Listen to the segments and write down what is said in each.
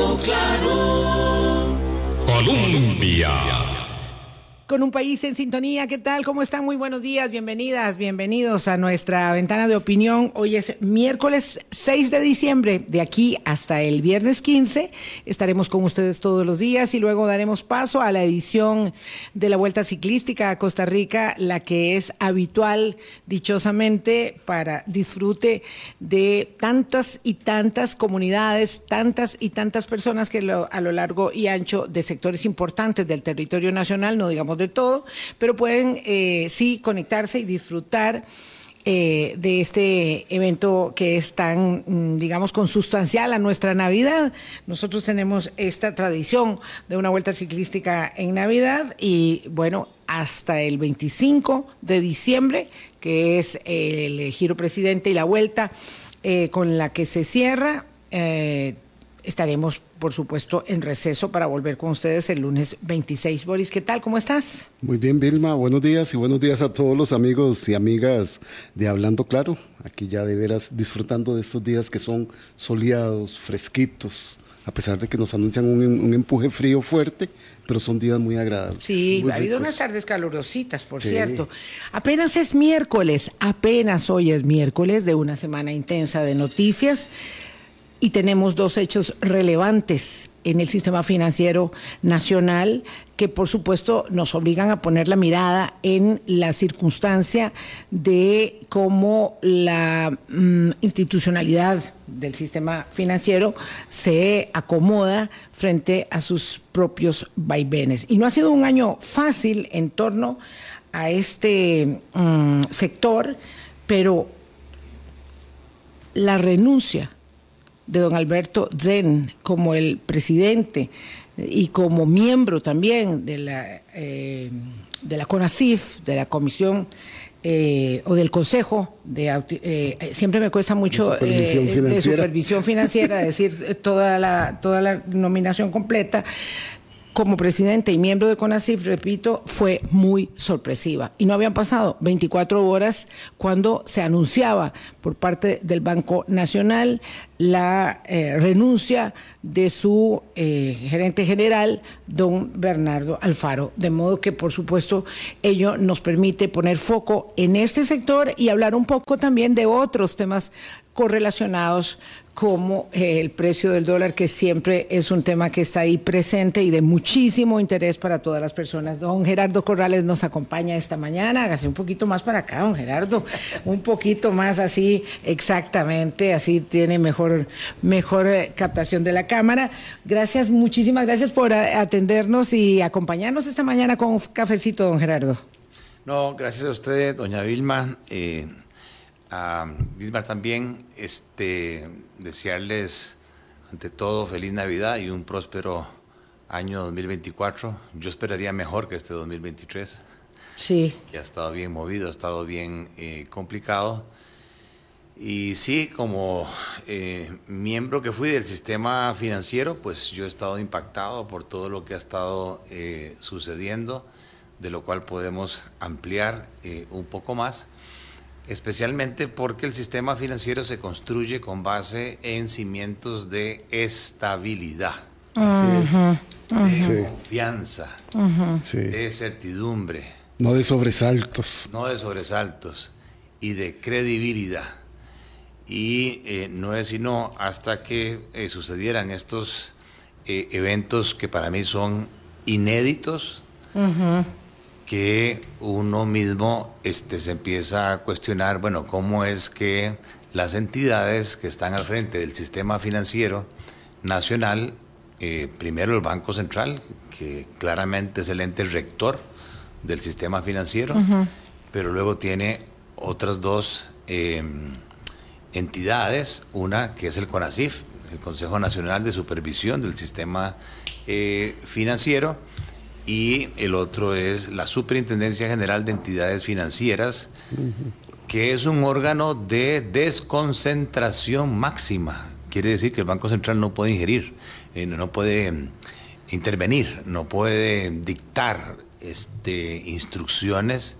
Claro. Colombia. Con un país en sintonía, ¿qué tal? ¿Cómo están? Muy buenos días, bienvenidas, bienvenidos a nuestra ventana de opinión. Hoy es miércoles 6 de diciembre, de aquí hasta el viernes 15. Estaremos con ustedes todos los días y luego daremos paso a la edición de la Vuelta Ciclística a Costa Rica, la que es habitual, dichosamente, para disfrute de tantas y tantas comunidades, tantas y tantas personas que a lo largo y ancho de sectores importantes del territorio nacional, no digamos de todo, pero pueden eh, sí conectarse y disfrutar eh, de este evento que es tan, mm, digamos, consustancial a nuestra Navidad. Nosotros tenemos esta tradición de una vuelta ciclística en Navidad y bueno, hasta el 25 de diciembre, que es el giro presidente y la vuelta eh, con la que se cierra. eh, Estaremos, por supuesto, en receso para volver con ustedes el lunes 26. Boris, ¿qué tal? ¿Cómo estás? Muy bien, Vilma, buenos días y buenos días a todos los amigos y amigas de Hablando Claro. Aquí ya de veras disfrutando de estos días que son soleados, fresquitos, a pesar de que nos anuncian un, un empuje frío fuerte, pero son días muy agradables. Sí, muy ha habido ricos. unas tardes calurositas, por Sí. cierto. Apenas es miércoles, apenas hoy es miércoles de una semana intensa de noticias y tenemos dos hechos relevantes en el sistema financiero nacional que por supuesto nos obligan a poner la mirada en la circunstancia de cómo la mm, institucionalidad del sistema financiero se acomoda frente a sus propios vaivenes. Y no ha sido un año fácil en torno a este mm, sector, pero la renuncia de don Alberto Zen como el presidente y como miembro también de la, eh, de la CONACIF, de la Comisión eh, o del Consejo de Auti- eh, siempre me cuesta mucho De supervisión eh, de financiera. supervisión financiera decir eh, toda la toda la nominación completa como presidente y miembro de CONACIF, repito, fue muy sorpresiva. Y no habían pasado 24 horas cuando se anunciaba por parte del Banco Nacional la eh, renuncia de su eh, gerente general, don Bernardo Alfaro. De modo que, por supuesto, ello nos permite poner foco en este sector y hablar un poco también de otros temas correlacionados como eh, el precio del dólar, que siempre es un tema que está ahí presente y de muchísimo interés para todas las personas. Don Gerardo Corrales nos acompaña esta mañana. Hágase un poquito más para acá, don Gerardo. Un poquito más así, exactamente, así tiene mejor, mejor eh, captación de la cámara. Gracias, muchísimas gracias por eh, atendernos y acompañarnos esta mañana con un cafecito, don Gerardo. No, gracias a usted, doña Vilma. eh, a Vilma también, este, desearles ante todo feliz Navidad y un próspero año 2024. Yo esperaría mejor que este 2023. Sí. que ha estado bien movido, ha estado bien eh, complicado. Y sí, como eh, miembro que fui del sistema financiero, pues yo he estado impactado por todo lo que ha estado eh, sucediendo, de lo cual podemos ampliar eh, un poco más, especialmente porque el sistema financiero se construye con base en cimientos de estabilidad, de Sí. confianza, de certidumbre. No de sobresaltos. no de sobresaltos y de credibilidad. Y eh, no es sino hasta que eh, sucedieran estos eh, eventos que para mí son inéditos, que uno mismo este, se empieza a cuestionar, bueno, cómo es que las entidades que están al frente del sistema financiero nacional, eh, primero el Banco Central, que claramente es el ente rector del sistema financiero, pero luego tiene otras dos eh, entidades, una que es el CONACIF, el Consejo Nacional de Supervisión del Sistema eh, Financiero, y el otro es la Superintendencia General de Entidades Financieras, que es un órgano de desconcentración máxima. Quiere decir que el Banco Central no puede ingerir, eh, no puede mm, intervenir, no puede dictar este, instrucciones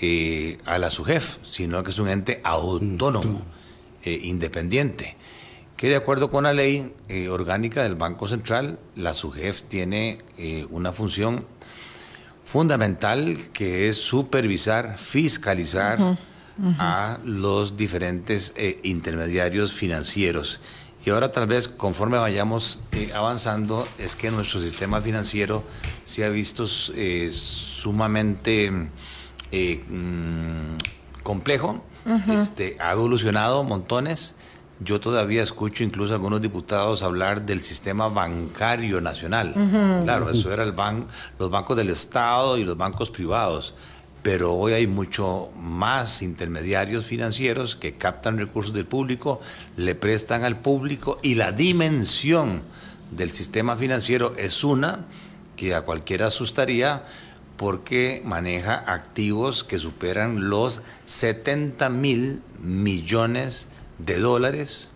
eh, a la SUGEF, sino que es un ente autónomo, eh, independiente, que de acuerdo con la ley eh, orgánica del Banco Central, la SUGEF tiene eh, una función fundamental que es supervisar, fiscalizar a los diferentes eh, intermediarios financieros. Y ahora tal vez conforme vayamos avanzando es que nuestro sistema financiero se ha visto sumamente mm, complejo, este, ha evolucionado montones yo todavía escucho incluso a algunos diputados hablar del sistema bancario nacional. Claro, eso era el ban los bancos del Estado y los bancos privados. Pero hoy hay mucho más intermediarios financieros que captan recursos del público, le prestan al público y la dimensión del sistema financiero es una que a cualquiera asustaría porque maneja activos que superan los 70 mil millones de de dólares.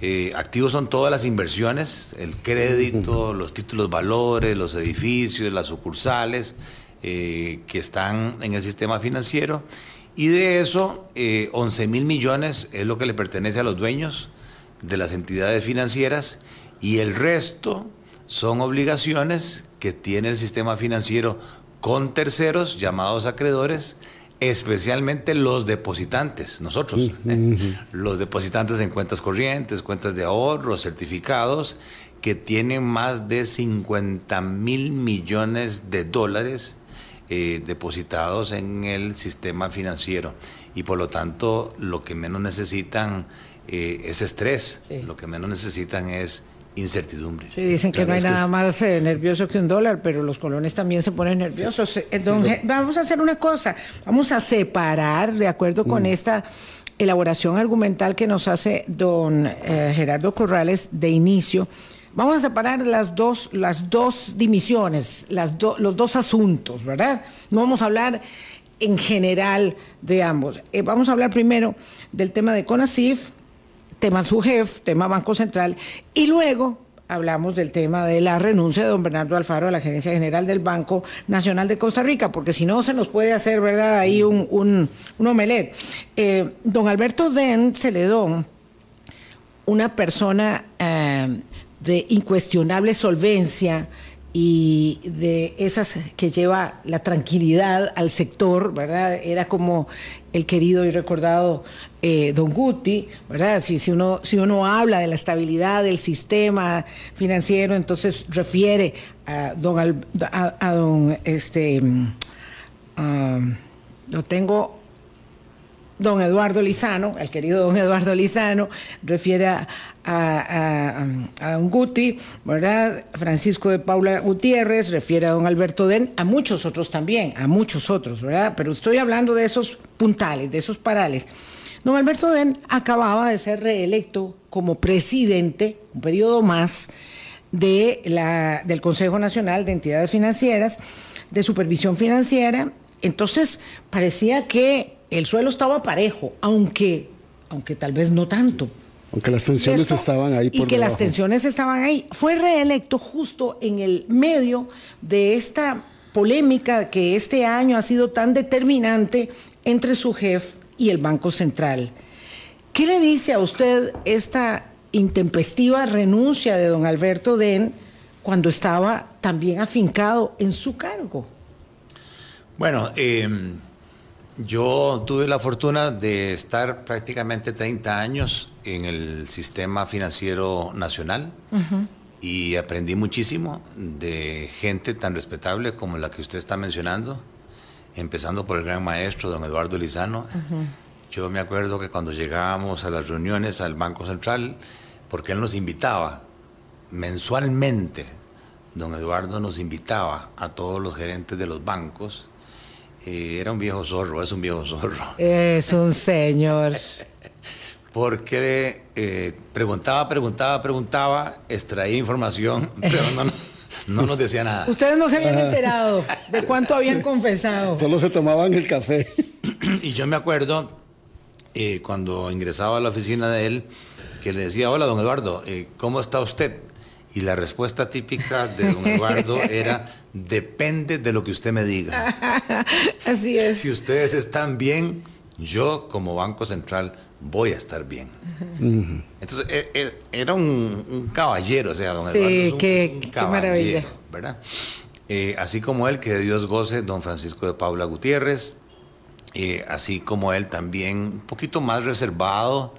Eh, activos son todas las inversiones, el crédito, los títulos valores, los edificios, las sucursales eh, que están en el sistema financiero. Y de eso, 11 eh, mil millones es lo que le pertenece a los dueños de las entidades financieras y el resto son obligaciones que tiene el sistema financiero con terceros llamados acreedores especialmente los depositantes, nosotros, los depositantes en cuentas corrientes, cuentas de ahorro, certificados, que tienen más de 50 mil millones de dólares eh, depositados en el sistema financiero. Y por lo tanto, lo que menos necesitan eh, es estrés, lo que menos necesitan es incertidumbre. Sí, dicen que no hay nada más eh, nervioso que un dólar, pero los colones también se ponen nerviosos. Eh, vamos a hacer una cosa, vamos a separar, de acuerdo con mm. esta elaboración argumental que nos hace don eh, Gerardo Corrales de inicio, vamos a separar las dos, las dos dimisiones, las los dos asuntos, ¿verdad? No vamos a hablar en general de ambos. vamos a hablar primero del tema de CONACIF, tema SUGEF, tema Banco Central, y luego hablamos del tema de la renuncia de don Bernardo Alfaro a la gerencia general del Banco Nacional de Costa Rica, porque si no se nos puede hacer, ¿verdad?, ahí un, un, omelet. Eh, don Alberto Den Celedón, una persona eh, de incuestionable solvencia, y de esas que lleva la tranquilidad al sector, ¿verdad? Era como el querido y recordado eh, Don Guti, ¿verdad? Si, si, uno, si uno habla de la estabilidad del sistema financiero, entonces refiere a don, a, don este, um, lo tengo don Eduardo Lizano, el querido don Eduardo Lizano, refiere a, a, don Guti, ¿verdad? Francisco de Paula Gutiérrez, refiere a don Alberto Den, a muchos otros también, a muchos otros, ¿verdad? Pero estoy hablando de esos puntales, de esos parales. Don Alberto Den acababa de ser reelecto como presidente, un periodo más, de la, del Consejo Nacional de Entidades Financieras, de Supervisión Financiera. Entonces, parecía que el suelo estaba parejo, aunque, aunque tal vez no tanto. Aunque las tensiones estaban ahí. Por y que las tensiones estaban ahí. Fue reelecto justo en el medio de esta polémica que este año ha sido tan determinante entre su jefe y el Banco Central. ¿Qué le dice a usted esta intempestiva renuncia de don Alberto Den cuando estaba también afincado en su cargo? Bueno, eh, yo tuve la fortuna de estar prácticamente 30 años en el sistema financiero nacional y aprendí muchísimo de gente tan respetable como la que usted está mencionando, empezando por el gran maestro, don Eduardo Lizano. Yo me acuerdo que cuando llegábamos a las reuniones al Banco Central, porque él nos invitaba mensualmente, don Eduardo nos invitaba a todos los gerentes de los bancos, era un viejo zorro, es un viejo zorro. Es un señor. Porque eh, preguntaba, preguntaba, preguntaba, extraía información, pero no, nos decía nada. Ustedes no se habían enterado de cuánto habían confesado. Solo se tomaban el café. Y yo me acuerdo eh, cuando ingresaba a la oficina de él, que le decía, hola, don Eduardo, eh, ¿cómo está usted? Y la respuesta típica de don Eduardo era, depende de lo que usted me diga. Así es. Si ustedes están bien, yo como Banco Central voy a estar bien. Entonces, e- e- era un, un caballero, o sea, don Sí, Eduardo es un, qué- qué maravilla. ¿verdad? Eh, así como él, que de Dios goce, don Francisco de Paula Gutiérrez, eh, así como él también, un poquito más reservado,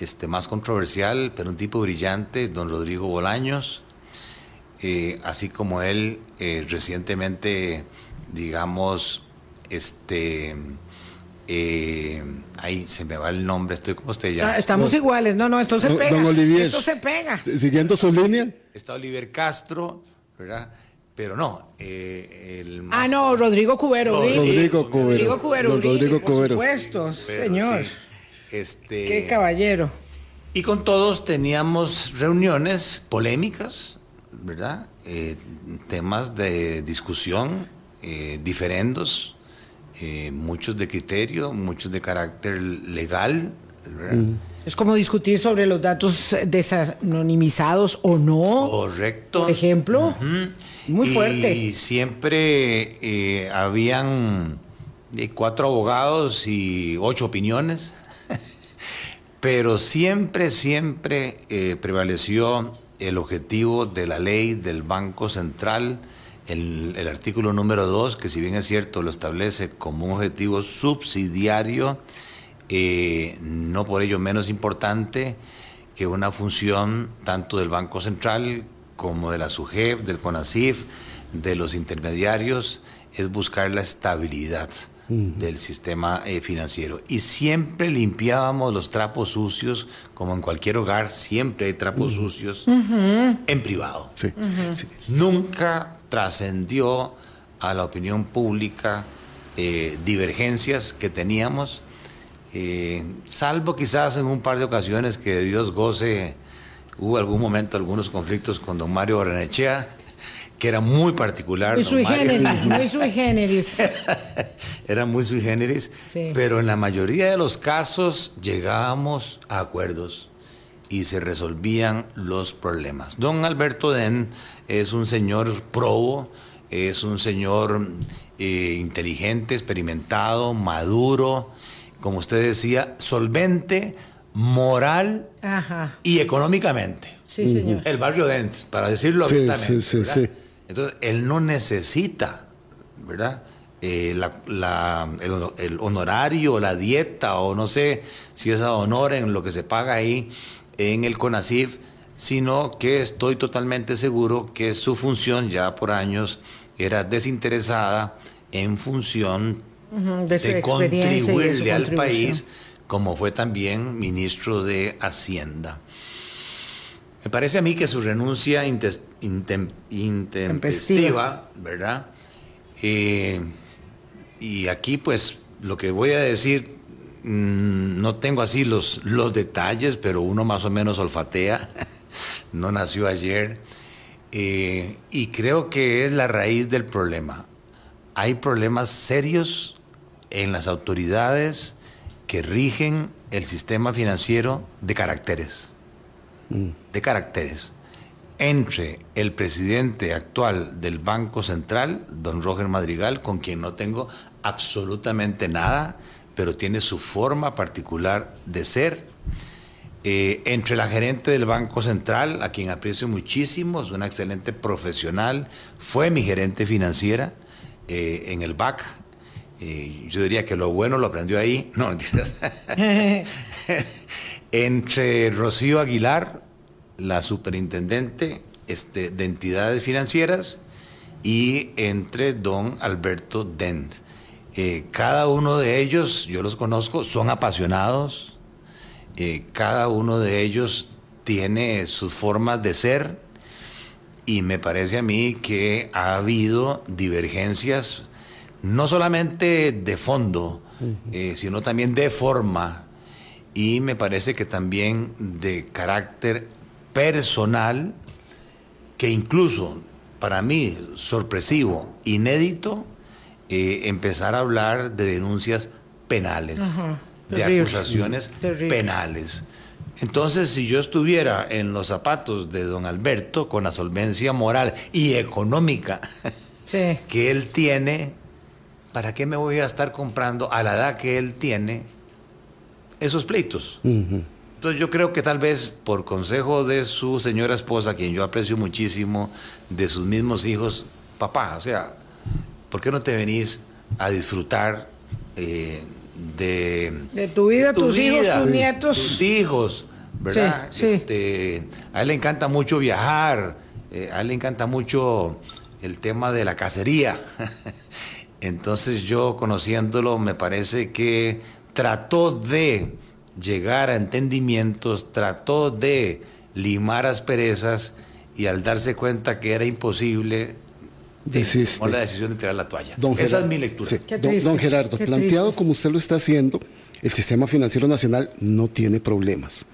este, más controversial, pero un tipo brillante, don Rodrigo Bolaños, eh, así como él, eh, recientemente, digamos, este, eh, ahí se me va el nombre, estoy como usted ya. Ah, Estamos iguales. No, no, esto se Don- pega. don Olivier. Esto se pega. Siguiendo su línea, Está Oliver Castro, ¿verdad? Pero no, eh, el Ah, no, Rodrigo Cubero. Rodrigo. Rodrigo Cubero. Rodrigo Cubero. Rodrigo por Cubero. supuesto, pero señor. sí, este, Qué caballero. Y con todos teníamos reuniones polémicas, ¿verdad? Eh, temas de discusión, eh, diferendos, eh, muchos de criterio, muchos de carácter legal, ¿verdad? Es como discutir sobre los datos desanonimizados o no. Correcto. Por ejemplo. Muy Y fuerte. siempre eh, habían cuatro abogados y ocho opiniones, pero siempre, siempre eh, prevaleció el objetivo de la ley del Banco Central, el, artículo número dos, que si bien es cierto lo establece como un objetivo subsidiario, eh, no por ello menos importante que una función tanto del Banco Central como de la SUGEF, del CONACIF, de los intermediarios, es buscar la estabilidad del sistema eh, financiero. Y siempre limpiábamos los trapos sucios, como en cualquier hogar, siempre hay trapos sucios, en privado. Sí, sí. nunca trascendió a la opinión pública eh, divergencias que teníamos, eh, salvo quizás en un par de ocasiones que Dios goce, hubo algún momento algunos conflictos con don Mario Barrenechea, que era muy particular. Muy sui generis, muy sui generis. era muy sui generis, Sí. pero en la mayoría de los casos llegábamos a acuerdos y se resolvían los problemas. Don Alberto Den es un señor probo, es un señor eh, inteligente, experimentado, maduro, como usted decía, solvente, moral Ajá. y económicamente. Sí, señor. El barrio Dent, para decirlo Sí, abiertamente. sí, sí, ¿verdad? sí. Entonces, él no necesita, ¿verdad? Eh, la- la- el, hono- el honorario, la dieta, o no sé si es a honor en lo que se paga ahí en el CONACIF, sino que estoy totalmente seguro que su función ya por años era desinteresada en función de contribuirle al país, como fue también ministro de Hacienda. Me parece a mí que su renuncia intes- intem- intempestiva, ¿verdad? Eh, y aquí, pues, lo que voy a decir, mm, no tengo así los, los detalles, pero uno más o menos olfatea, no nació ayer, Eh, y creo que es la raíz del problema. Hay problemas serios en las autoridades que rigen el sistema financiero de caracteres de caracteres entre el presidente actual del Banco Central, don Roger Madrigal, con quien no tengo absolutamente nada, pero tiene su forma particular de ser, eh, entre la gerente del Banco Central, a quien aprecio muchísimo, es una excelente profesional, fue mi gerente financiera eh, en el BAC. eh, yo diría que lo bueno lo aprendió ahí. No, mentiras. entre Rocío Aguilar, la superintendente este, de entidades financieras, y entre don Alberto Dent. Eh, cada uno de ellos, yo los conozco, son apasionados, eh, cada uno de ellos tiene sus formas de ser y me parece a mí que ha habido divergencias no solamente de fondo, eh, sino también de forma y me parece que también de carácter personal que incluso para mí sorpresivo, inédito, eh, empezar a hablar de denuncias penales, Ajá, de acusaciones Terrible. penales. Entonces, si yo estuviera en los zapatos de don Alberto con la solvencia moral y económica Sí. que él tiene, ¿para qué me voy a estar comprando a la edad que él tiene esos pleitos. Entonces yo creo que tal vez por consejo de su señora esposa, quien yo aprecio muchísimo, de sus mismos hijos, papá, o sea, ¿por qué no te venís a disfrutar eh, de, De tu vida, tus hijos, tus nietos. Tus hijos, ¿verdad? Sí, sí. Este, a él le encanta mucho viajar, eh, a él le encanta mucho el tema de la cacería. Entonces yo conociéndolo me parece que trató de llegar a entendimientos, trató de limar asperezas y al darse cuenta que era imposible, Desiste. tomó la decisión de tirar la toalla. Don Esa Gerardo, es mi lectura. sí. Don, Gerardo, qué planteado triste. como usted lo está haciendo, el sistema financiero nacional no tiene problemas.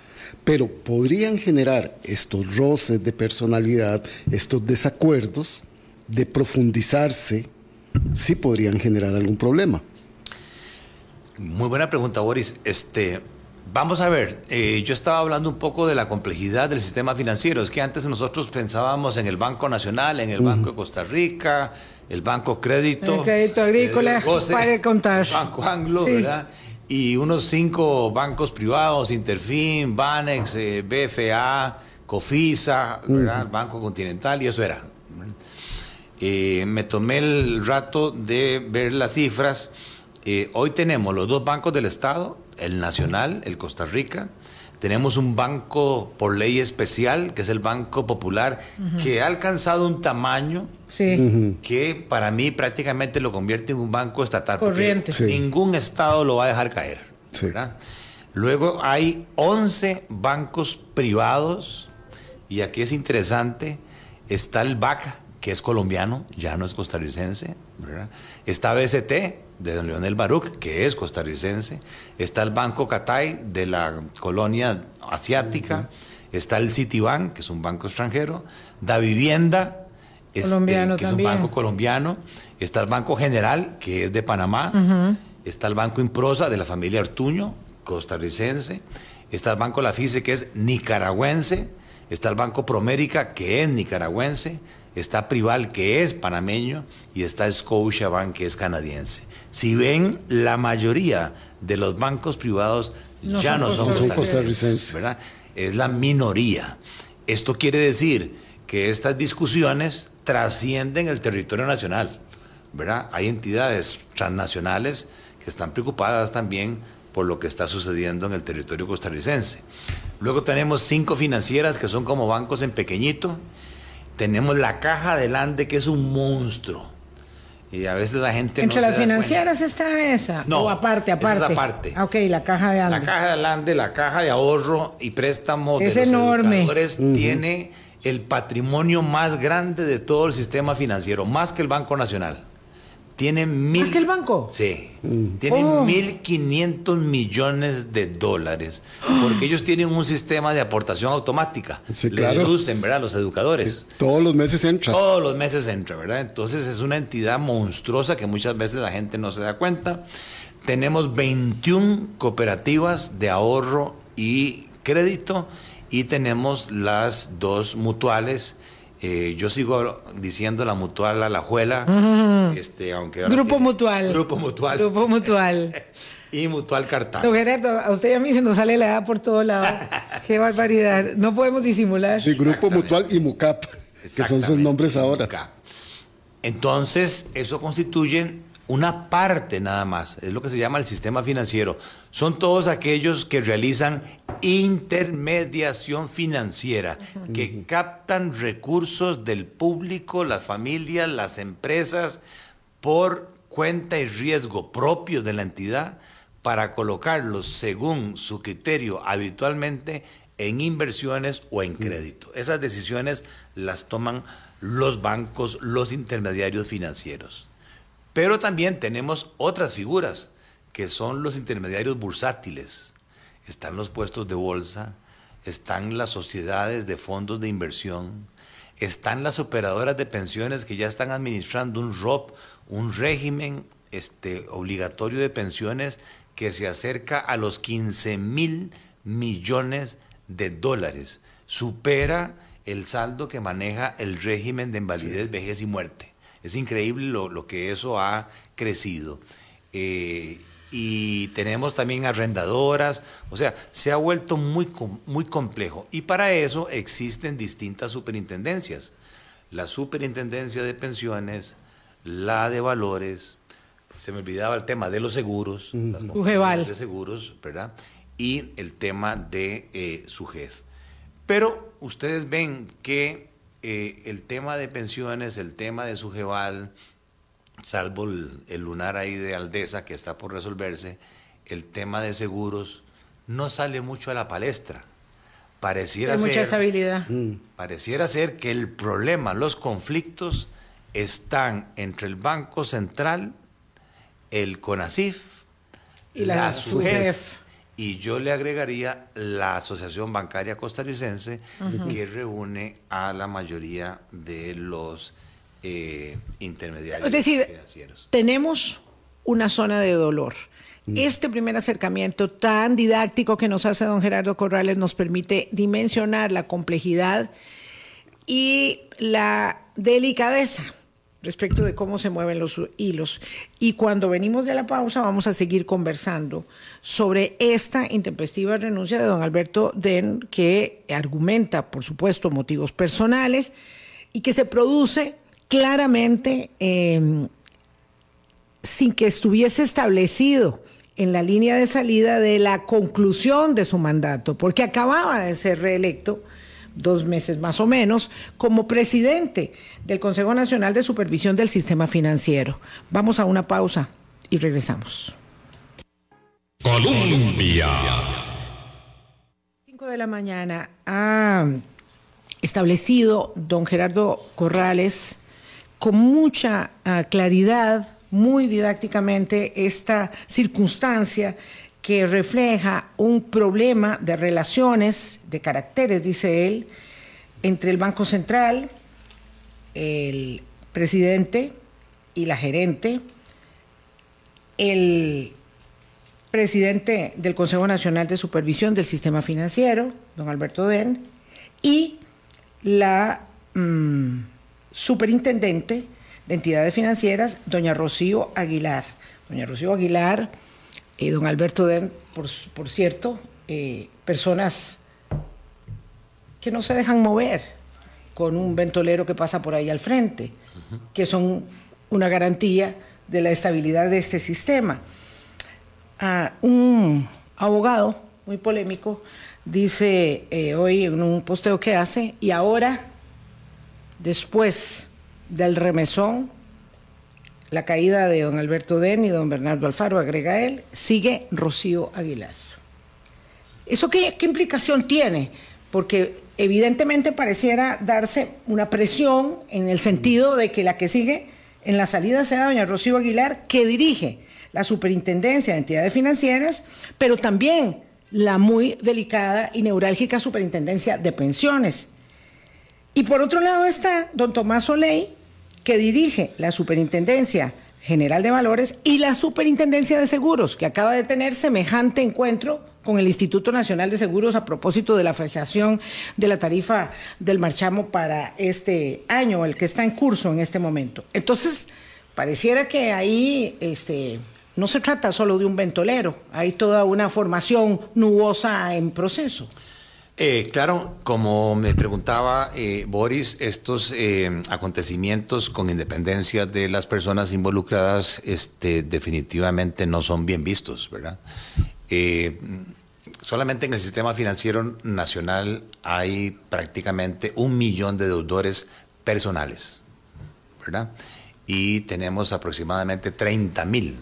Pero podrían generar estos roces de personalidad, estos desacuerdos, de profundizarse, sí podrían generar algún problema. Muy buena pregunta, Boris. Este, vamos a ver, eh, yo estaba hablando un poco de la complejidad del sistema financiero. Es que antes nosotros pensábamos en el Banco Nacional, en el Banco de Costa Rica, el Banco Crédito. El Crédito Agrícola, el Goce, puede contar. el Banco Anglo, Sí. ¿verdad? Y unos cinco bancos privados, Interfin, Banex, eh, BFA, Cofisa, ¿verdad? Banco Continental, y eso era. Eh, me tomé el rato de ver las cifras. Eh, hoy tenemos los dos bancos del Estado, el Nacional, el Costa Rica. Tenemos un banco por ley especial, que es el Banco Popular, que ha alcanzado un tamaño Sí. que para mí prácticamente lo convierte en un banco estatal. porque Corriente. Sí. Ningún Estado lo va a dejar caer. Sí. ¿verdad? Luego hay 11 bancos privados y aquí es interesante, está el BAC, que es colombiano, ya no es costarricense. ¿verdad? Está BCT, de don Leonel Baruch, que es costarricense. Está el Banco Catay, de la colonia asiática. Está el Citibank, que es un banco extranjero. Da Vivienda, este, Colombiano que también. es un banco colombiano. Está el Banco General, que es de Panamá. Está el Banco Improsa, de la familia Ortuño, costarricense. Está el Banco La Fice, que es nicaragüense. Está el Banco Promérica, que es nicaragüense. Está Prival, que es panameño. Y está Scotiabank, que es canadiense. Si ven, la mayoría de los bancos privados No ya son no son costarricenses. costarricenses, ¿verdad? Es la minoría. Esto quiere decir que estas discusiones trascienden el territorio nacional, ¿verdad? Hay entidades transnacionales que están preocupadas también por lo que está sucediendo en el territorio costarricense. Luego tenemos cinco financieras que son como bancos en pequeñito. Tenemos la Caja del Ande, que es un monstruo. Y a veces la gente Entre no las se da cuenta. financieras está esa. No, O aparte, esa es aparte. aparte. Ah, Ok, la caja de La caja de Alande, la caja de ahorro y préstamo Es de los enorme. educadores tiene el patrimonio más grande de todo el sistema financiero, más que el Banco Nacional. Tiene mil, ¿Más que el banco? Sí. Tiene Oh. 1.500 millones de dólares. Porque ellos tienen un sistema de aportación automática. Sí, Le claro. deducen, ¿verdad? Los educadores. Todos los meses entra. Todos los meses entra, ¿verdad? Entonces es una entidad monstruosa que muchas veces la gente no se da cuenta. Tenemos 21 cooperativas de ahorro y crédito y tenemos las dos mutuales. Eh, yo sigo diciendo la mutual Alajuela, este, aunque ahora Grupo tiene- Mutual. Grupo Mutual Grupo Mutual. y Mutual Cartago. Don Gerardo, a usted y a mí se nos sale la edad por todo lado. Qué barbaridad. No podemos disimular. Sí, Grupo. Mutual y MUCAP, que son sus nombres ahora. Entonces, eso constituye una parte nada más, es lo que se llama el sistema financiero. Son todos aquellos que realizan intermediación financiera, que captan recursos del público, las familias, las empresas, por cuenta y riesgo propios de la entidad, para colocarlos según su criterio habitualmente en inversiones o en crédito. Esas decisiones las toman los bancos, los intermediarios financieros. Pero también tenemos otras figuras, que son los intermediarios bursátiles. Están los puestos de bolsa, están las sociedades de fondos de inversión, están las operadoras de pensiones que ya están administrando un ROP, un régimen este, obligatorio de pensiones que se acerca a los 15 mil millones de dólares. Supera el saldo que maneja el régimen de invalidez, vejez y muerte. Es increíble lo, lo que eso ha crecido. Eh, y tenemos también arrendadoras, o sea, se ha vuelto muy, muy complejo. Y para eso existen distintas superintendencias. La superintendencia de pensiones, la de valores, se me olvidaba el tema de los seguros, las compañías de seguros, ¿verdad? Y el tema de eh, su jefe. Pero ustedes ven que eh, el tema de pensiones, el tema de Sujeval, salvo el, lunar ahí de Aldesa que está por resolverse, el tema de seguros no sale mucho a la palestra. Pareciera Hay ser, mucha estabilidad. Mm. Pareciera ser que el problema, los conflictos están entre el Banco Central, el CONACIF, y la, SUGEF. Y yo le agregaría la Asociación Bancaria Costarricense, que reúne a la mayoría de los eh, intermediarios es decir, financieros. Tenemos una zona de dolor. Mm. Este primer acercamiento tan didáctico que nos hace don Gerardo Corrales nos permite dimensionar la complejidad y la delicadeza respecto de cómo se mueven los hilos. Y cuando venimos de la pausa vamos a seguir conversando sobre esta intempestiva renuncia de don Alberto Den, que argumenta, por supuesto, motivos personales y que se produce claramente em, sin que estuviese establecido en la línea de salida de la conclusión de su mandato, porque acababa de ser reelecto dos meses más o menos, como presidente del Consejo Nacional de Supervisión del Sistema Financiero. Vamos a una pausa y regresamos. Colombia. 5 de la mañana ha establecido don Gerardo Corrales con mucha ah, claridad, muy didácticamente, esta circunstancia que refleja un problema de relaciones, de caracteres, dice él, entre el Banco Central, el presidente y la gerente, el presidente del Consejo Nacional de Supervisión del Sistema Financiero, don Alberto Den, y la... Mm, superintendente de entidades financieras, doña Rocío Aguilar. Doña Rocío Aguilar y don Alberto Den, por, cierto, eh, personas que no se dejan mover con un ventolero que pasa por ahí al frente, que son una garantía de la estabilidad de este sistema. Ah, un abogado muy polémico dice eh, hoy en un posteo que hace, y ahora Después del remesón, la caída de don Alberto Den y don Bernardo Alfaro, agrega él, sigue Rocío Aguilar. ¿Eso qué, implicación tiene? Porque evidentemente pareciera darse una presión en el sentido de que la que sigue en la salida sea doña Rocío Aguilar, que dirige la Superintendencia de Entidades Financieras, pero también la muy delicada y neurálgica Superintendencia de Pensiones. Y por otro lado está don Tomás Soley, que dirige la Superintendencia General de Valores y la Superintendencia de Seguros, que acaba de tener semejante encuentro con el Instituto Nacional de Seguros a propósito de la fijación de la tarifa del marchamo para este año, el que está en curso en este momento. Entonces, pareciera que ahí este, no se trata solo de un ventolero, hay toda una formación nubosa en proceso. Eh, claro, como me preguntaba eh, Boris, estos eh, acontecimientos con independencia de las personas involucradas este, definitivamente no son bien vistos, ¿verdad? solamente en el sistema financiero nacional hay prácticamente un millón de deudores personales, ¿verdad? Y tenemos aproximadamente 30 mil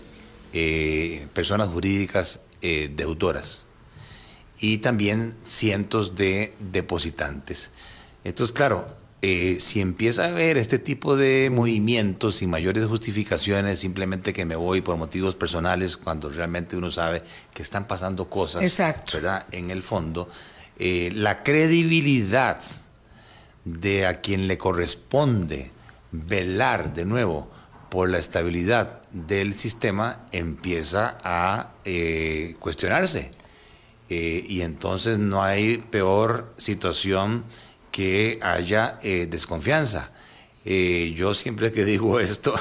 personas jurídicas deudoras y también cientos de depositantes. Entonces, claro, eh, si empieza a haber este tipo de movimientos sin mayores justificaciones, simplemente que me voy por motivos personales, cuando realmente uno sabe que están pasando cosas, ¿verdad? En el fondo, eh, la credibilidad de a quien le corresponde velar de nuevo por la estabilidad del sistema empieza a eh, cuestionarse. Eh, y entonces no hay peor situación que haya eh, desconfianza. Eh, yo siempre que digo esto,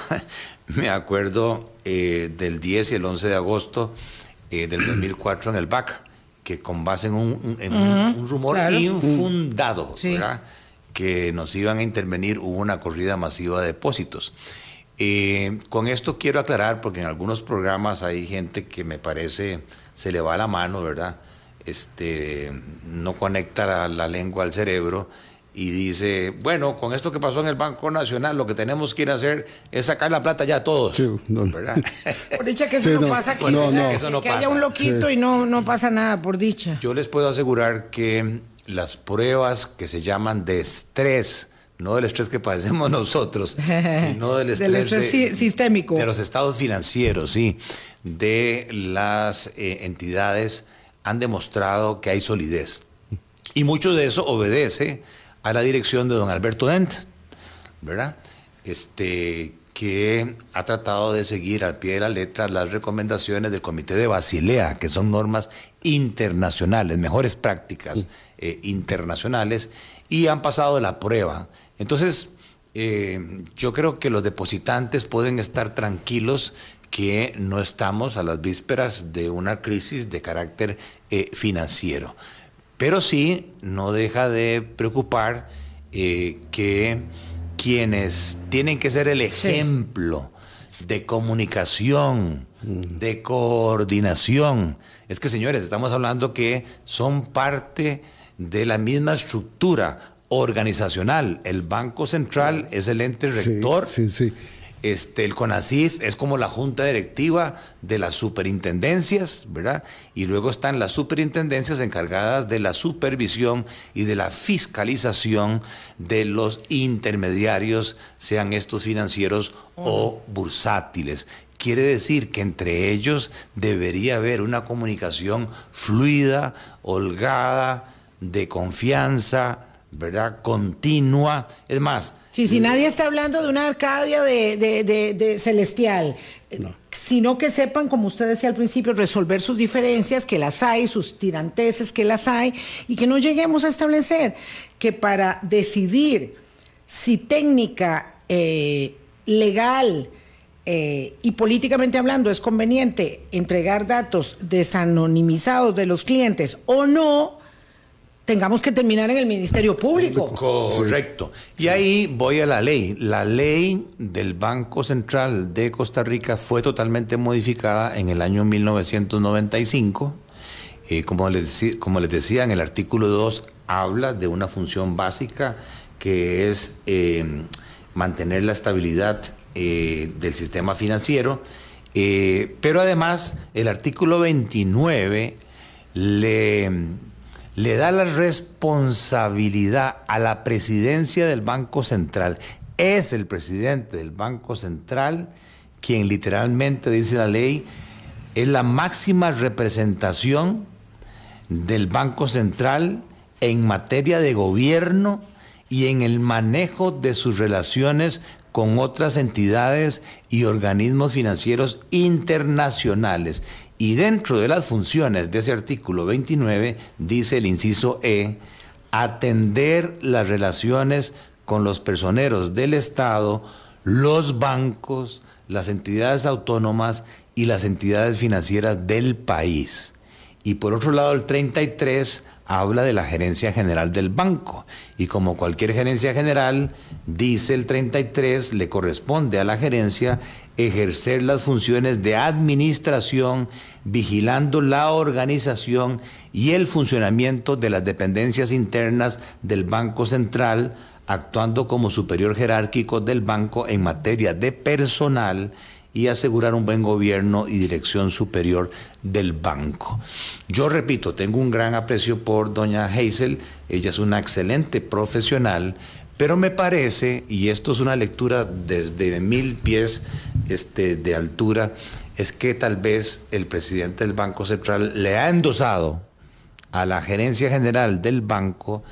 me acuerdo del 10 y el 11 de agosto del 2004 en el BAC, que con base en un, en un- un rumor claro. infundado, Sí. ¿verdad? que nos iban a intervenir, hubo una corrida masiva de depósitos. Eh, con esto quiero aclarar, porque en algunos programas hay gente que me parece se le va la mano, ¿verdad? Este, no conecta la, la lengua al cerebro y dice, bueno, con esto que pasó en el Banco Nacional, lo que tenemos que ir a hacer es sacar la plata ya a todos, Sí, no. ¿verdad? Por dicha que eso Sí, no, no, pasa aquí. no, o sea, no. que- Eso no que haya un loquito y no, no pasa nada, por dicha. Yo les puedo asegurar que las pruebas que se llaman de estrés, no del estrés que padecemos nosotros, sino del Del estrés, si- sistémico. de los estados financieros, sí, de las eh, entidades han demostrado que hay solidez. Y mucho de eso obedece a la dirección de don Alberto Dent, ¿verdad? Este, que ha tratado de seguir al pie de la letra las recomendaciones del Comité de Basilea, que son normas internacionales, mejores prácticas eh, internacionales, y han pasado la prueba. Entonces, eh, yo creo que los depositantes pueden estar tranquilos que no estamos a las vísperas de una crisis de carácter eh, financiero. Pero sí no deja de preocupar eh, que quienes tienen que ser el ejemplo de comunicación, de coordinación, es que señores, estamos hablando que son parte de la misma estructura organizacional. El Banco Central es el ente Sí, rector. sí, sí. Este, el CONACIF es como la junta directiva de las superintendencias, ¿verdad? Y luego están las superintendencias encargadas de la supervisión y de la fiscalización de los intermediarios, sean estos financieros o bursátiles. Quiere decir que entre ellos debería haber una comunicación fluida, holgada, de confianza, ¿verdad? Continua. Es más, Sí, si nadie está hablando de una Arcadia de, de- de- de celestial, eh, sino que sepan, como usted decía al principio, resolver sus diferencias, que las hay, sus tiranteses, que las hay, y que no lleguemos a establecer que para decidir si técnica, eh, legal eh, y políticamente hablando es conveniente entregar datos desanonimizados de los clientes o no, tengamos que terminar en el Ministerio Público. Correcto. Y ahí voy a la ley. La ley del Banco Central de Costa Rica fue totalmente modificada en el año 1995. Eh, como, les, como les decía, en el artículo 2 habla de una función básica que es eh, mantener la estabilidad eh, del sistema financiero. Eh, pero además, el artículo 29 le le da la responsabilidad a la presidencia del Banco Central. Es el presidente del Banco Central quien literalmente, dice la ley, es la máxima representación del Banco Central en materia de gobierno y en el manejo de sus relaciones con otras entidades y organismos financieros internacionales. Y dentro de las funciones de ese artículo 29 dice el inciso E, atender las relaciones con los personeros del Estado, los bancos, las entidades autónomas y las entidades financieras del país. Y por otro lado, el 33 habla de la gerencia general del banco. Y como cualquier gerencia general, dice el 33, le corresponde a la gerencia ejercer las funciones de administración, vigilando la organización y el funcionamiento de las dependencias internas del Banco Central, actuando como superior jerárquico del banco en materia de personal y asegurar un buen gobierno y dirección superior del banco. Yo repito, tengo un gran aprecio por doña Hazel, ella es una excelente profesional, pero me parece, y esto es una lectura desde mil pies este, de altura, es que tal vez el presidente del Banco Central le ha endosado a la gerencia general del banco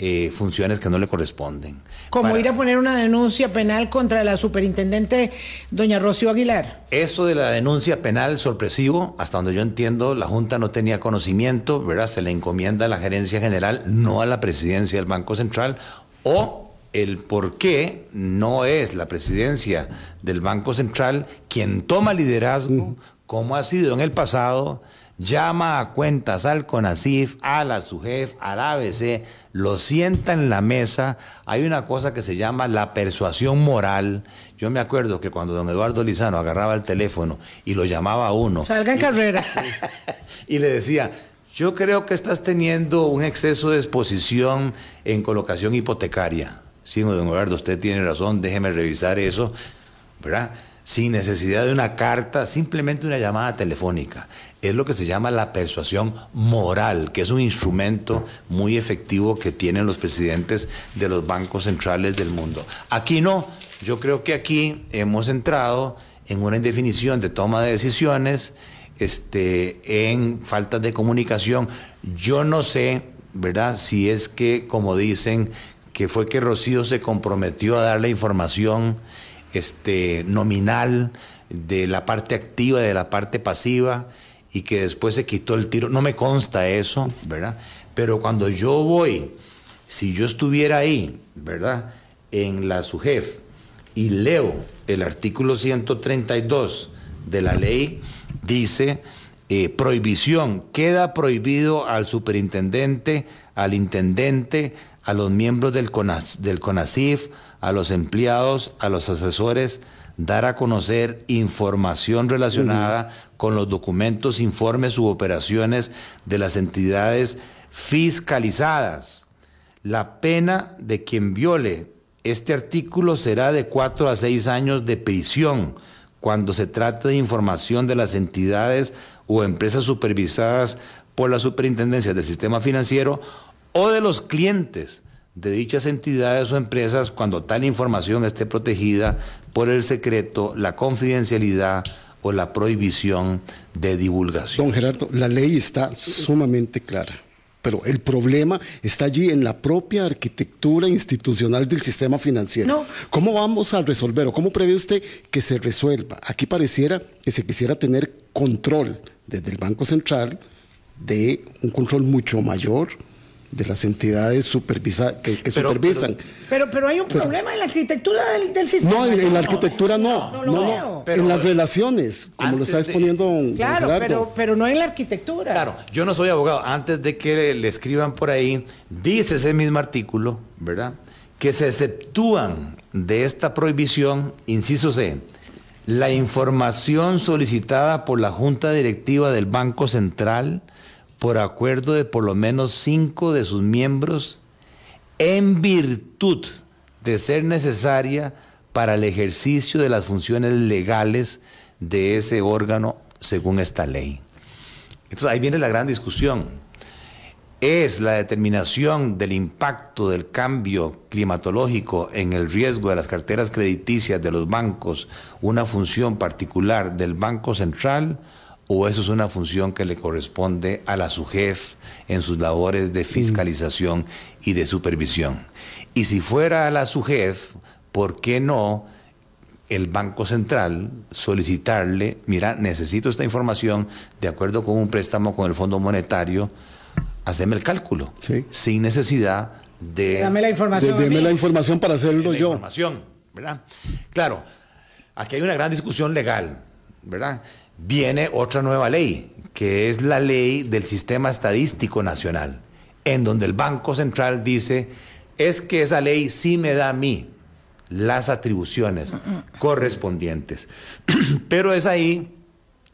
eh, funciones que no le corresponden. Como Para- ir a poner una denuncia penal contra la superintendente doña Rocío Aguilar. Eso de la denuncia penal sorpresivo, hasta donde yo entiendo, la Junta no tenía conocimiento, ¿verdad? Se le encomienda a la gerencia general, no a la presidencia del Banco Central, o el por qué no es la presidencia del Banco Central quien toma liderazgo, como ha sido en el pasado, llama a cuentas al CONACIF, a la SUGEF, al ABC, lo sienta en la mesa. Hay una cosa que se llama la persuasión moral. Yo me acuerdo que cuando don Eduardo Lizano agarraba el teléfono y lo llamaba a uno. Salga en carrera. y le decía, yo creo que estás teniendo un exceso de exposición en colocación hipotecaria. Sí, don Eduardo, usted tiene razón, déjeme revisar eso, ¿verdad? Sin necesidad de una carta, simplemente una llamada telefónica. Es lo que se llama la persuasión moral, que es un instrumento muy efectivo que tienen los presidentes de los bancos centrales del mundo. Aquí no, yo creo que aquí hemos entrado en una indefinición de toma de decisiones, este, en falta de comunicación. Yo no sé, ¿verdad? Si es que, como dicen, que fue que Rocío se comprometió a dar la información este, nominal de la parte activa, de la parte pasiva, y que después se quitó el tiro. No me consta eso, ¿verdad? Pero cuando yo voy, si yo estuviera ahí, ¿verdad? En la SUGEF y leo el artículo 132 de la ley, dice eh, prohibición, queda prohibido al superintendente, al intendente, a los miembros del, del CONACIF, a los empleados, a los asesores, dar a conocer información relacionada con los documentos, informes u operaciones de las entidades fiscalizadas. La pena de quien viole este artículo será de cuatro a seis años de prisión cuando se trata de información de las entidades o empresas supervisadas por la superintendencia del sistema financiero o de los clientes de dichas entidades o empresas cuando tal información esté protegida por el secreto, la confidencialidad o la prohibición de divulgación. Don Gerardo, la ley está sumamente clara, pero el problema está allí en la propia arquitectura institucional del sistema financiero. ¿Cómo vamos a resolver o cómo prevé usted que se resuelva? Aquí pareciera que se quisiera tener control desde el Banco Central de un control mucho mayor de las entidades supervisa que, supervisan. Pero, pero hay un problema en la arquitectura del, sistema. No, en, la arquitectura no. No, en las relaciones, como lo está exponiendo Claro, pero, pero no en la arquitectura. Claro, yo no soy abogado. Antes de que le escriban por ahí, dice ese mismo artículo, ¿verdad? Que se exceptúan de esta prohibición, inciso C, la información solicitada por la Junta Directiva del Banco Central por acuerdo de por lo menos cinco de sus miembros en virtud de ser necesaria para el ejercicio de las funciones legales de ese órgano según esta ley. Entonces ahí viene la gran discusión. ¿Es la determinación del impacto del cambio climatológico en el riesgo de las carteras crediticias de los bancos una función particular del Banco Central? O eso es una función que le corresponde a la SUGEF en sus labores de fiscalización y de supervisión. Y si fuera a la SUGEF, ¿por qué no el Banco Central solicitarle, mira, necesito esta información de acuerdo con un préstamo con el Fondo Monetario, haceme el cálculo, sin necesidad de... Dame la información. De, la información para hacerlo yo. Información, ¿verdad? Claro, aquí hay una gran discusión legal, ¿verdad? Viene otra nueva ley, que es la ley del Sistema Estadístico Nacional, en donde el Banco Central dice, es que esa ley sí me da a mí las atribuciones correspondientes. Pero es ahí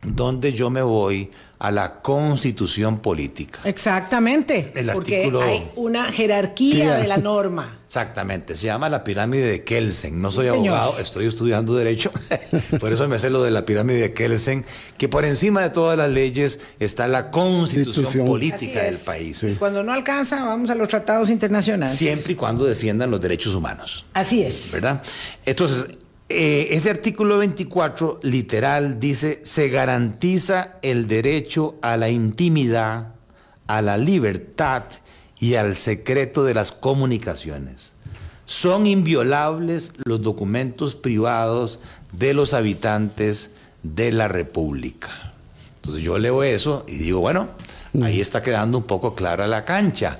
donde yo me voy a la constitución política. Exactamente. porque hay una jerarquía de la norma. Exactamente. Se llama la pirámide de Kelsen. No soy abogado, estoy estudiando Derecho. por eso me sé lo de la pirámide de Kelsen, que por encima de todas las leyes está la constitución política del país. Y cuando no alcanza, vamos a los tratados internacionales. Siempre y cuando defiendan los derechos humanos. Así es. ¿Verdad? Entonces, eh, ese artículo 24 literal dice, se garantiza el derecho a la intimidad, a la libertad y al secreto de las comunicaciones. Son inviolables los documentos privados de los habitantes de la República. Entonces yo leo eso y digo, bueno, ahí está quedando un poco clara la cancha.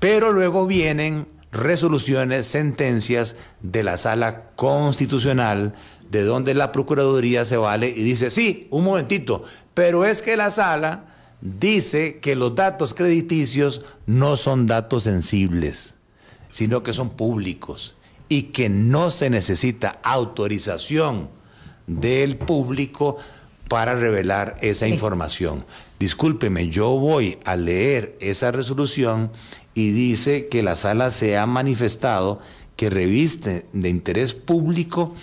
Pero luego vienen resoluciones, sentencias de la sala constitucional, de donde la Procuraduría se vale y dice, sí, un momentito, pero es que la sala dice que los datos crediticios no son datos sensibles, sino que son públicos y que no se necesita autorización del público para revelar esa información. Discúlpeme, yo voy a leer esa resolución y dice que la sala se ha manifestado que reviste de interés público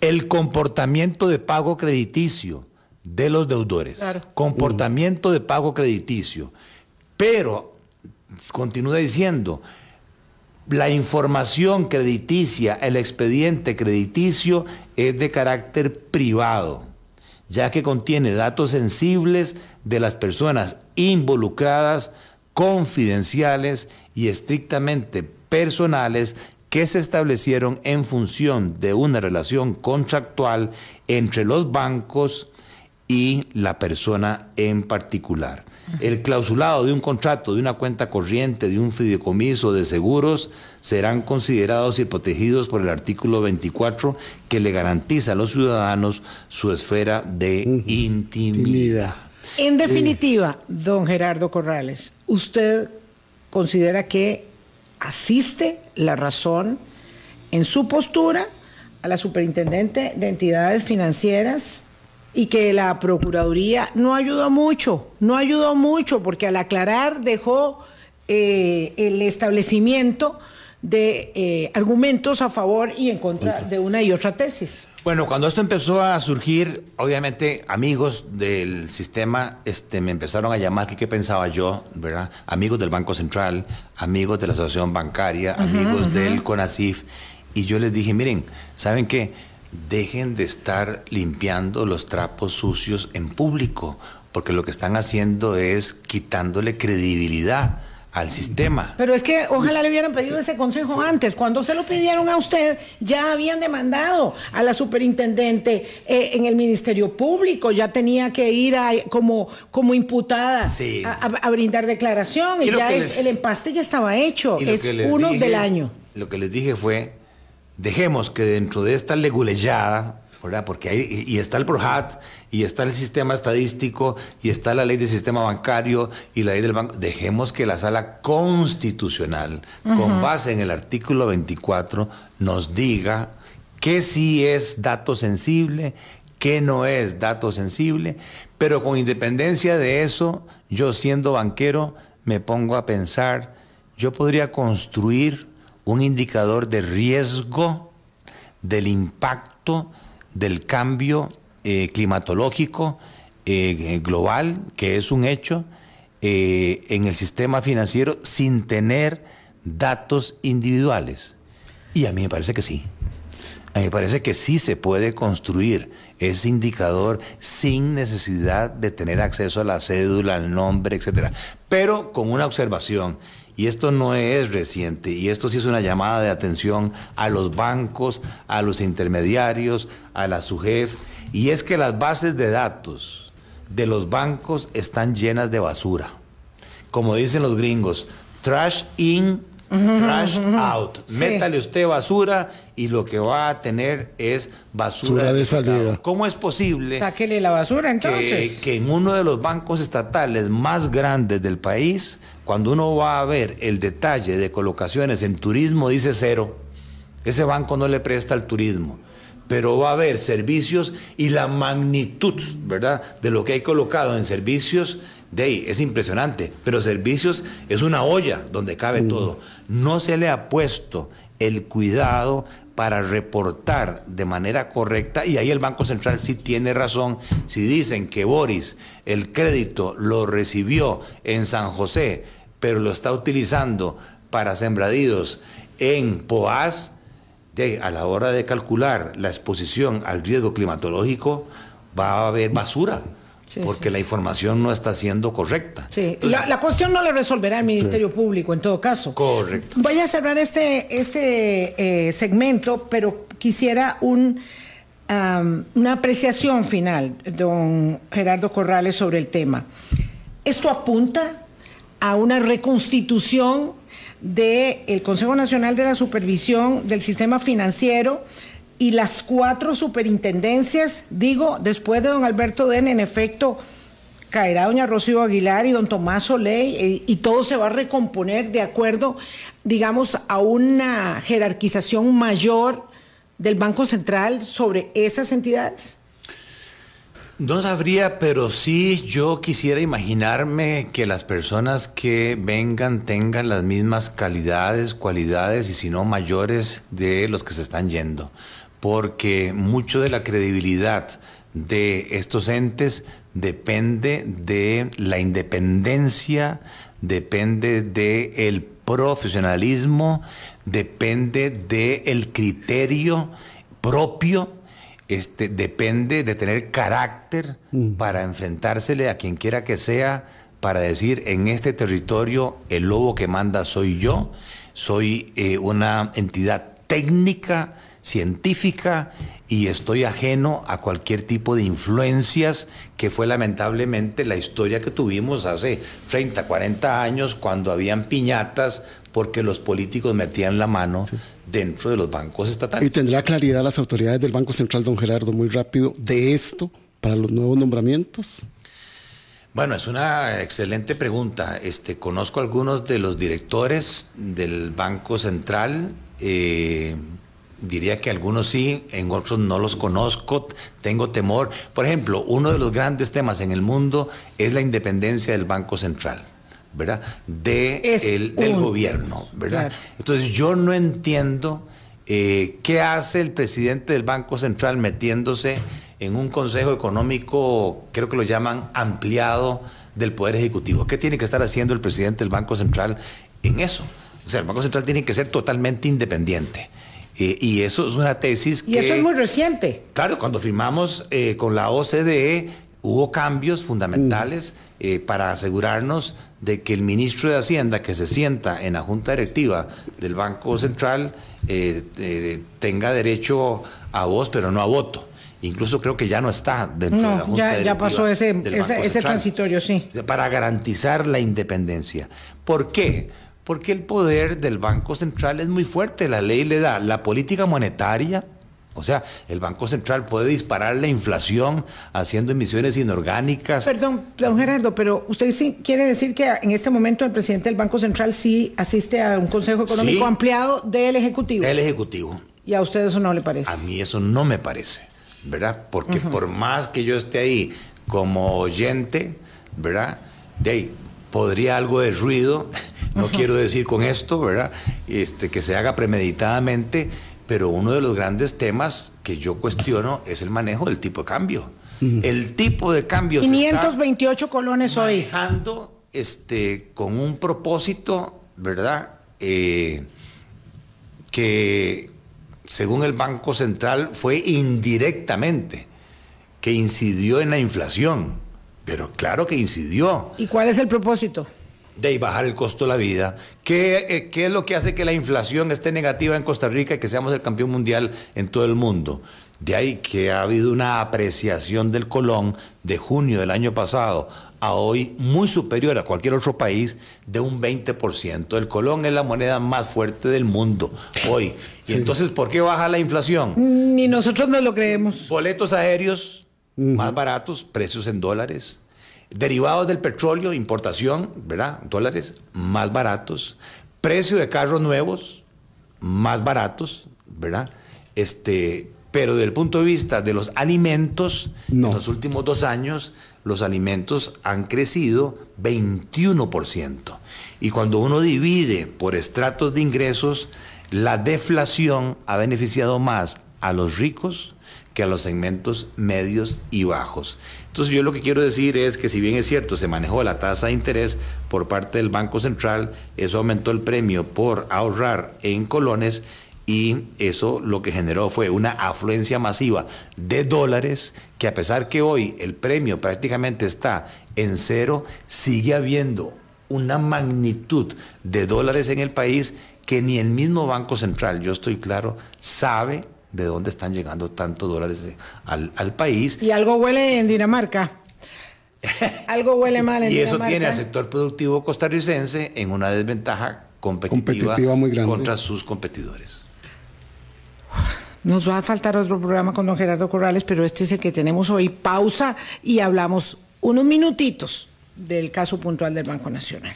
el comportamiento de pago crediticio de los deudores. Comportamiento de pago crediticio. Pero, continúa diciendo, la información crediticia, el expediente crediticio es de carácter privado ya que contiene datos sensibles de las personas involucradas, confidenciales y estrictamente personales que se establecieron en función de una relación contractual entre los bancos y la persona en particular. El clausulado de un contrato, de una cuenta corriente, de un fideicomiso de seguros serán considerados y protegidos por el artículo 24 que le garantiza a los ciudadanos su esfera de intimidad. En definitiva, don Gerardo Corrales, ¿usted considera que asiste la razón en su postura a la superintendente de entidades financieras y que la Procuraduría no ayudó mucho, no ayudó mucho porque al aclarar dejó eh, el establecimiento de eh, argumentos a favor y en contra de una y otra tesis. Bueno, cuando esto empezó a surgir, obviamente amigos del sistema este, me empezaron a llamar qué pensaba yo, ¿verdad? Amigos del Banco Central, amigos de la Asociación Bancaria, amigos del CONACIF, y yo les dije, miren, ¿saben qué? dejen de estar limpiando los trapos sucios en público, porque lo que están haciendo es quitándole credibilidad al sistema. Pero es que ojalá le hubieran pedido ese consejo antes. Cuando se lo pidieron a usted, ya habían demandado a la superintendente eh, en el Ministerio Público, ya tenía que ir como, como imputada a, brindar declaración y, ya el empaste ya estaba hecho. Es uno del año. Lo que les dije fue, dejemos que dentro de esta leguleyada, ¿verdad? Porque ahí y está el PROHAT, y está el sistema estadístico, y está la ley del sistema bancario y la ley del banco. Dejemos que la sala constitucional, con base en el artículo 24, nos diga qué sí es dato sensible, qué no es dato sensible, pero con independencia de eso, yo siendo banquero, me pongo a pensar, yo podría construir un indicador de riesgo del impacto del cambio eh, climatológico eh, global, que es un hecho, eh, en el sistema financiero sin tener datos individuales. Y a mí me parece que sí. A mí me parece que sí se puede construir ese indicador sin necesidad de tener acceso a la cédula, al nombre, etcétera. Pero con una observación y esto no es reciente, y esto sí es una llamada de atención a los bancos, a los intermediarios, a la SUGEF, y es que las bases de datos de los bancos están llenas de basura. Como dicen los gringos, trash in, trash out. Métale usted basura y lo que va a tener es basura, de salida. ¿Cómo es posible? Sáquele la basura entonces. Que, que en uno de los bancos estatales más grandes del país cuando uno va a ver el detalle de colocaciones en turismo, dice cero. Ese banco no le presta al turismo. Pero va a haber servicios y la magnitud, ¿verdad?, de lo que hay colocado en servicios, de ahí, es impresionante. Pero servicios es una olla donde cabe mm. todo. No se le ha puesto el cuidado para reportar de manera correcta, y ahí el Banco Central sí tiene razón, si dicen que Boris el crédito lo recibió en San José, pero lo está utilizando para sembradíos en Poás, de, a la hora de calcular la exposición al riesgo climatológico, va a haber basura porque la información no está siendo correcta. Sí, la, cuestión no la resolverá el Ministerio Público en todo caso. Correcto. Voy a cerrar este, este eh, segmento, pero quisiera un, una apreciación final, don Gerardo Corrales, sobre el tema. ¿Esto apunta a una reconstitución del Consejo Nacional de la Supervisión del Sistema Financiero y las cuatro superintendencias, digo, después de don Alberto Den, en efecto, caerá doña Rocío Aguilar y don Tomás Oley eh, y todo se va a recomponer de acuerdo, digamos, a una jerarquización mayor del Banco Central sobre esas entidades? No sabría, pero sí yo quisiera imaginarme que las personas que vengan tengan las mismas calidades, cualidades y si no mayores de los que se están yendo, porque mucho de la credibilidad de estos entes depende de la independencia, depende de el profesionalismo, depende del el criterio propio, este, depende de tener carácter mm. para enfrentársele a quien quiera que sea, para decir en este territorio el lobo que manda soy yo, soy eh, una entidad técnica, científica y estoy ajeno a cualquier tipo de influencias que fue lamentablemente la historia que tuvimos hace 30, 40 años cuando habían piñatas porque los políticos metían la mano dentro de los bancos estatales. ¿Y tendrá claridad las autoridades del Banco Central, don Gerardo, muy rápido, de esto para los nuevos nombramientos? Bueno, es una excelente pregunta. Este, conozco algunos de los directores del Banco Central. Eh, diría que algunos sí, en otros no los conozco, tengo temor. Por ejemplo, uno de los grandes temas en el mundo es la independencia del Banco Central. ¿verdad? De el, del gobierno, ¿verdad? Entonces yo no entiendo eh, qué hace el presidente del Banco Central metiéndose en un consejo económico, creo que lo llaman ampliado del Poder Ejecutivo. ¿Qué tiene que estar haciendo el presidente del Banco Central en eso? O sea, el Banco Central tiene que ser totalmente independiente. Eh, y eso es una tesis que... Y eso es muy reciente. Claro, cuando firmamos eh, con la OCDE hubo cambios fundamentales mm. eh, para asegurarnos de que el ministro de Hacienda que se sienta en la junta directiva del Banco Central tenga derecho a voz, pero no a voto. Incluso creo que ya no está dentro de la Junta ya, ya pasó ese, ese transitorio, sí. Para garantizar la independencia. ¿Por qué? Porque el poder del Banco Central es muy fuerte. La ley le da la política monetaria, o sea, el Banco Central puede disparar la inflación haciendo emisiones inorgánicas. Perdón, don Gerardo, pero usted sí quiere decir que en este momento el presidente del Banco Central sí asiste a un Consejo Económico ampliado del Ejecutivo. Del Ejecutivo. ¿Y a usted eso no le parece? A mí eso no me parece, ¿verdad? Porque por más que yo esté ahí como oyente, ¿verdad? De ahí, podría algo de ruido no quiero decir con esto, ¿verdad? Este, que se haga premeditadamente, pero uno de los grandes temas que yo cuestiono es el manejo del tipo de cambio. El tipo de cambio 528 se está colones hoy. Este, con un propósito, ¿verdad? Eh, que según el Banco Central fue indirectamente, que incidió en la inflación. Pero claro que incidió. ¿Y cuál es el propósito? de bajar el costo de la vida. Eh, ¿Qué, es lo que hace que la inflación esté negativa en Costa Rica y que seamos el campeón mundial en todo el mundo? De ahí que ha habido una apreciación del colón de junio del año pasado a hoy muy superior a cualquier otro país de un 20%. El colón es la moneda más fuerte del mundo hoy. Y entonces, ¿por qué baja la inflación? Ni nosotros no lo creemos. Boletos aéreos más baratos, precios en dólares, Derivados del petróleo, importación, ¿verdad? Dólares más baratos. Precio de carros nuevos más baratos, ¿verdad? Este, pero desde el punto de vista de los alimentos, en los últimos dos años, los alimentos han crecido 21%. Y cuando uno divide por estratos de ingresos, la deflación ha beneficiado más a los ricos que a los segmentos medios y bajos. Entonces yo lo que quiero decir es que si bien es cierto, se manejó la tasa de interés por parte del Banco Central, eso aumentó el premio por ahorrar en colones y eso lo que generó fue una afluencia masiva de dólares que a pesar que hoy el premio prácticamente está en cero, sigue habiendo una magnitud de dólares en el país que ni el mismo Banco Central, yo estoy claro, sabe de dónde están llegando tantos dólares al, país. Y algo huele en Dinamarca. Algo huele mal en y eso Dinamarca. tiene al sector productivo costarricense en una desventaja competitiva, Competitiva muy grande. contra sus competidores. Nos va a faltar otro programa con don Gerardo Corrales, pero este es el que tenemos hoy. Pausa y hablamos unos minutitos del caso puntual del Banco Nacional.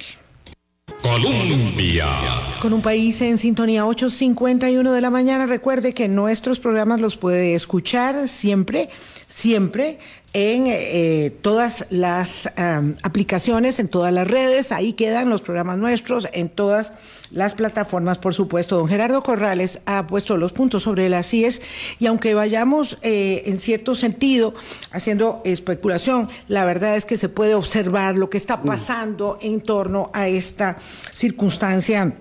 Colombia. Con un país en sintonía 8.51 de la mañana, recuerde que nuestros programas los puede escuchar siempre, siempre en eh, todas las aplicaciones, en todas las redes, ahí quedan los programas nuestros, en todas las plataformas, por supuesto. Don Gerardo Corrales ha puesto los puntos sobre las IES. Y aunque vayamos eh, en cierto sentido haciendo especulación, la verdad es que se puede observar lo que está pasando en torno a esta circunstancia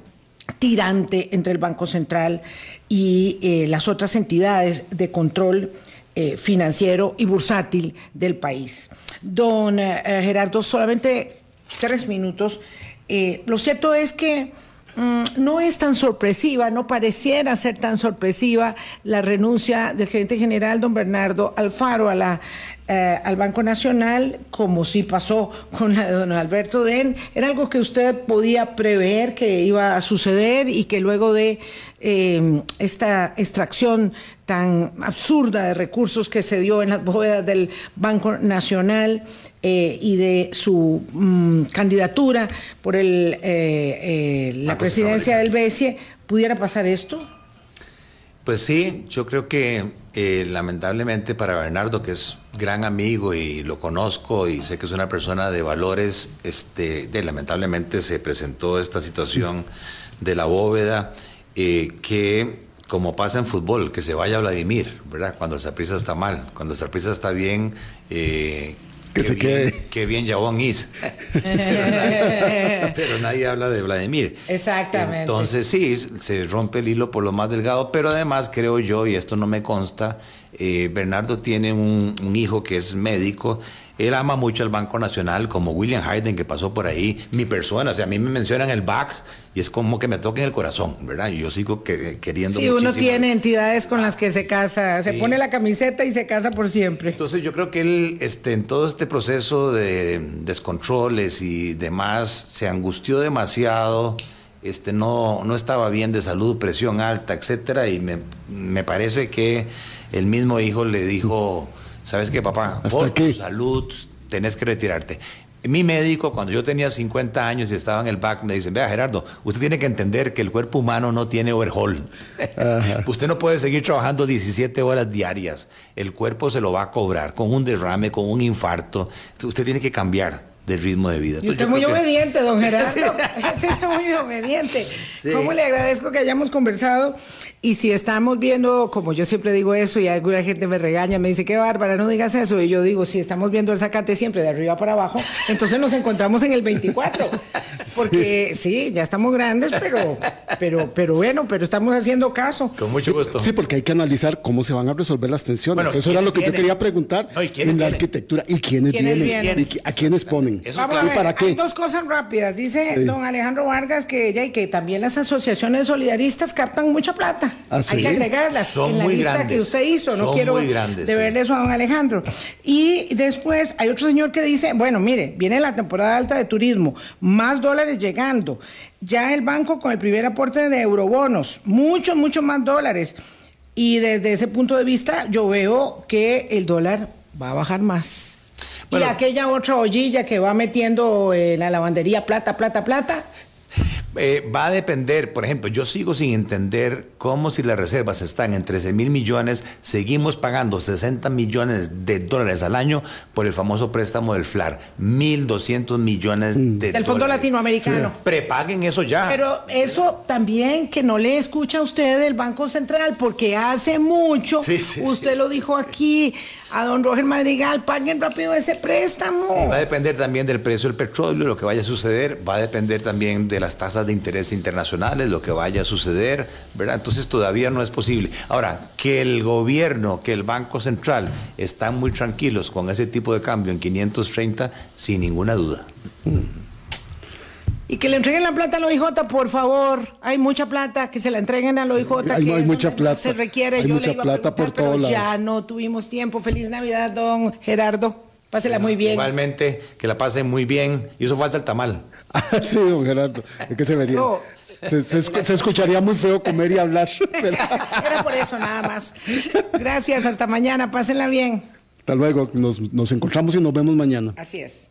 tirante entre el Banco Central y eh, las otras entidades de control eh, financiero y bursátil del país. Don eh, Gerardo, solamente tres minutos. Eh, lo cierto es que mm, no es tan sorpresiva, no pareciera ser tan sorpresiva la renuncia del gerente general, don Bernardo Alfaro, a la, eh, al Banco Nacional, como sí pasó con la de don Alberto Den. Era algo que usted podía prever que iba a suceder y que luego de eh, esta extracción tan absurda de recursos que se dio en las bóvedas del Banco Nacional eh, y de su mm, candidatura por el, eh, eh, la Banco presidencia Central. del BESIE, ¿pudiera pasar esto? Pues sí, yo creo que lamentablemente para Bernardo, que es gran amigo y lo conozco y sé que es una persona de valores, este, de, lamentablemente se presentó esta situación de la bóveda que como pasa en fútbol, que se vaya Vladimir, ¿verdad? Cuando el Saprissa está mal, cuando el Saprissa está bien, eh, Que qué se bien- quede. Qué bien Jabón is. pero, nadie, pero nadie habla de Vladimir. Exactamente. Entonces sí, se rompe el hilo por lo más delgado, pero además creo yo, y esto no me consta, eh, Bernardo tiene un, un hijo que es médico. Él ama mucho al Banco Nacional, como William Hayden, que pasó por ahí, mi persona, o sea, a mí me mencionan el BAC y es como que me toca en el corazón, ¿verdad? Yo sigo que- queriendo Sí, uno tiene entidades con las que se casa, se Sí. pone la camiseta y se casa por siempre. Entonces yo creo que él, este, en todo este proceso de descontroles y demás, se angustió demasiado, este, no, no estaba bien de salud, presión alta, etcétera, y me, me parece que el mismo hijo le dijo, ¿sabes qué, papá? ¿Hasta Por qué? tu salud tenés que retirarte. Mi médico, cuando yo tenía 50 años y estaba en el back, me dice, vea Gerardo, usted tiene que entender que el cuerpo humano no tiene overhaul. usted no puede seguir trabajando 17 horas diarias. El cuerpo se lo va a cobrar con un derrame, con un infarto. Usted tiene que cambiar de ritmo de vida. Y usted es muy que- obediente, don Gerardo. Sí. Usted es muy obediente. Sí. ¿Cómo le agradezco que hayamos conversado? Y si estamos viendo, como yo siempre digo eso, y alguna gente me regaña, me dice, qué bárbara, no digas eso. Y yo digo, si estamos viendo el zacate siempre de arriba para abajo, entonces nos encontramos en el 24. Porque sí, ya estamos grandes, pero, pero, pero bueno, pero estamos haciendo caso. Con mucho gusto. Sí, porque hay que analizar cómo se van a resolver las tensiones. Bueno, Eso era lo que ¿quiénes yo quería vienen? preguntar No, ¿y quiénes en la vienen? arquitectura. ¿Y quiénes, ¿Quiénes vienen? vienen? ¿Y ¿A quiénes ponen? Eso Vamos claro. a ¿Y ver, para hay qué? dos cosas rápidas. Dice Sí. don Alejandro Vargas que ya y que también las asociaciones solidaristas captan mucha plata. ¿Ah, Hay sí? que agregarlas Son en la muy lista que grandes. usted hizo. No Son quiero muy grandes, deberle sí. eso a don Alejandro. Y después hay otro señor que dice, bueno, mire, viene la temporada alta de turismo, más dólares llegando. Ya el banco con el primer aporte de eurobonos, muchos, muchos más dólares. Y desde ese punto de vista yo veo que el dólar va a bajar más. Y aquella otra ollilla que va metiendo en la lavandería plata, plata, plata. Eh, va a depender, por ejemplo, yo sigo sin entender cómo si las reservas están en 13 mil millones, seguimos pagando 60 millones de dólares al año por el famoso préstamo del FLAR, 1.200 millones de Del Fondo dólares. Latinoamericano. Prepaguen eso ya. Pero eso también que no le escucha a usted del Banco Central, porque hace mucho, Sí, sí, usted sí, lo dijo aquí, a don Roger Madrigal, paguen rápido ese préstamo. Va a depender también del precio del petróleo, lo que vaya a suceder, va a depender también de las tasas de interés internacionales, lo que vaya a suceder, ¿verdad? Entonces todavía no es posible. Ahora, que el gobierno, que el Banco Central están muy tranquilos con ese tipo de cambio en 530, sin ninguna duda. Y que le entreguen la plata al OIJ, por favor. Hay mucha plata, que se la entreguen al OIJ. hay- que hay es mucha plata. Se requiere. Hay Yo mucha le iba a plata preguntar, por todo pero lado. ya no tuvimos tiempo. Feliz Navidad, don Gerardo. Pásela muy bien. Igualmente, que la pasen muy bien. Y eso falta el tamal. sí, don Gerardo. Es que se vería. No. Se, se se escucharía muy feo comer y hablar. pero- Era por eso nada más. Gracias, hasta mañana, pásenla bien. Hasta luego. Nos, nos encontramos y nos vemos mañana. Así es.